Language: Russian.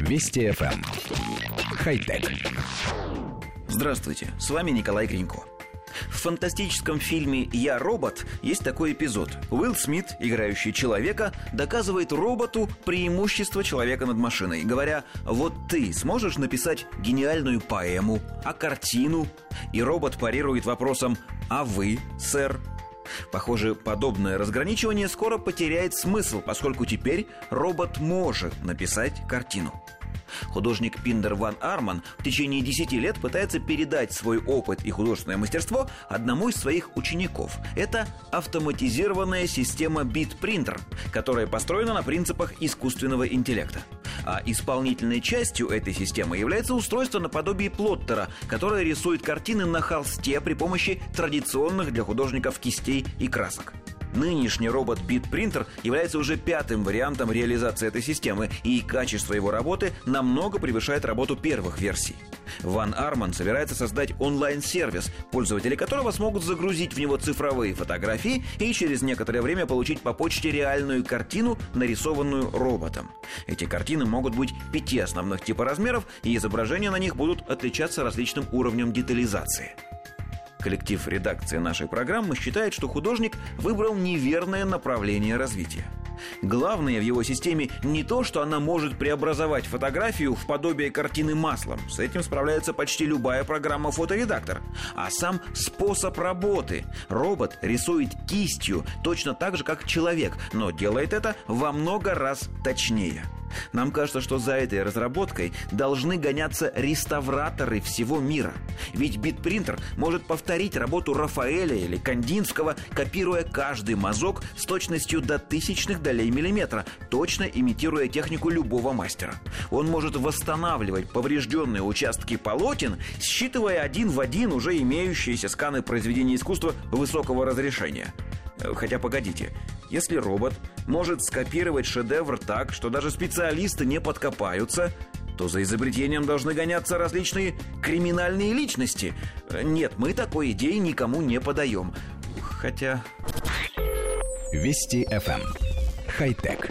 Вести FM. Эм. Хай-тек. Здравствуйте, с вами Николай Гринько. В фантастическом фильме «Я робот» есть такой эпизод. Уилл Смит, играющий человека, доказывает роботу преимущество человека над машиной, говоря «Вот ты сможешь написать гениальную поэму, а картину?» И робот парирует вопросом «А вы, сэр?» Похоже, подобное разграничивание скоро потеряет смысл, поскольку теперь робот может написать картину. Художник Пиндер Ван Арман в течение 10 лет пытается передать свой опыт и художественное мастерство одному из своих учеников. Это автоматизированная система BitPrinter, которая построена на принципах искусственного интеллекта. А исполнительной частью этой системы является устройство наподобие плоттера, которое рисует картины на холсте при помощи традиционных для художников кистей и красок. Нынешний робот BitPrinter является уже пятым вариантом реализации этой системы, и качество его работы намного превышает работу первых версий. Ван Арман собирается создать онлайн-сервис, пользователи которого смогут загрузить в него цифровые фотографии и через некоторое время получить по почте реальную картину, нарисованную роботом. Эти картины могут быть пяти основных типа размеров, и изображения на них будут отличаться различным уровнем детализации. Коллектив редакции нашей программы считает, что художник выбрал неверное направление развития. Главное в его системе не то, что она может преобразовать фотографию в подобие картины маслом. С этим справляется почти любая программа фоторедактор. А сам способ работы. Робот рисует кистью точно так же, как человек, но делает это во много раз точнее. Нам кажется, что за этой разработкой должны гоняться реставраторы всего мира. Ведь битпринтер может повторить работу Рафаэля или Кандинского, копируя каждый мазок с точностью до тысячных долей миллиметра, точно имитируя технику любого мастера. Он может восстанавливать поврежденные участки полотен, считывая один в один уже имеющиеся сканы произведений искусства высокого разрешения. Хотя погодите, если робот может скопировать шедевр так, что даже специалисты не подкопаются, то за изобретением должны гоняться различные криминальные личности. Нет, мы такой идеи никому не подаем. Хотя... Вести FM. Эм. Хай-тек.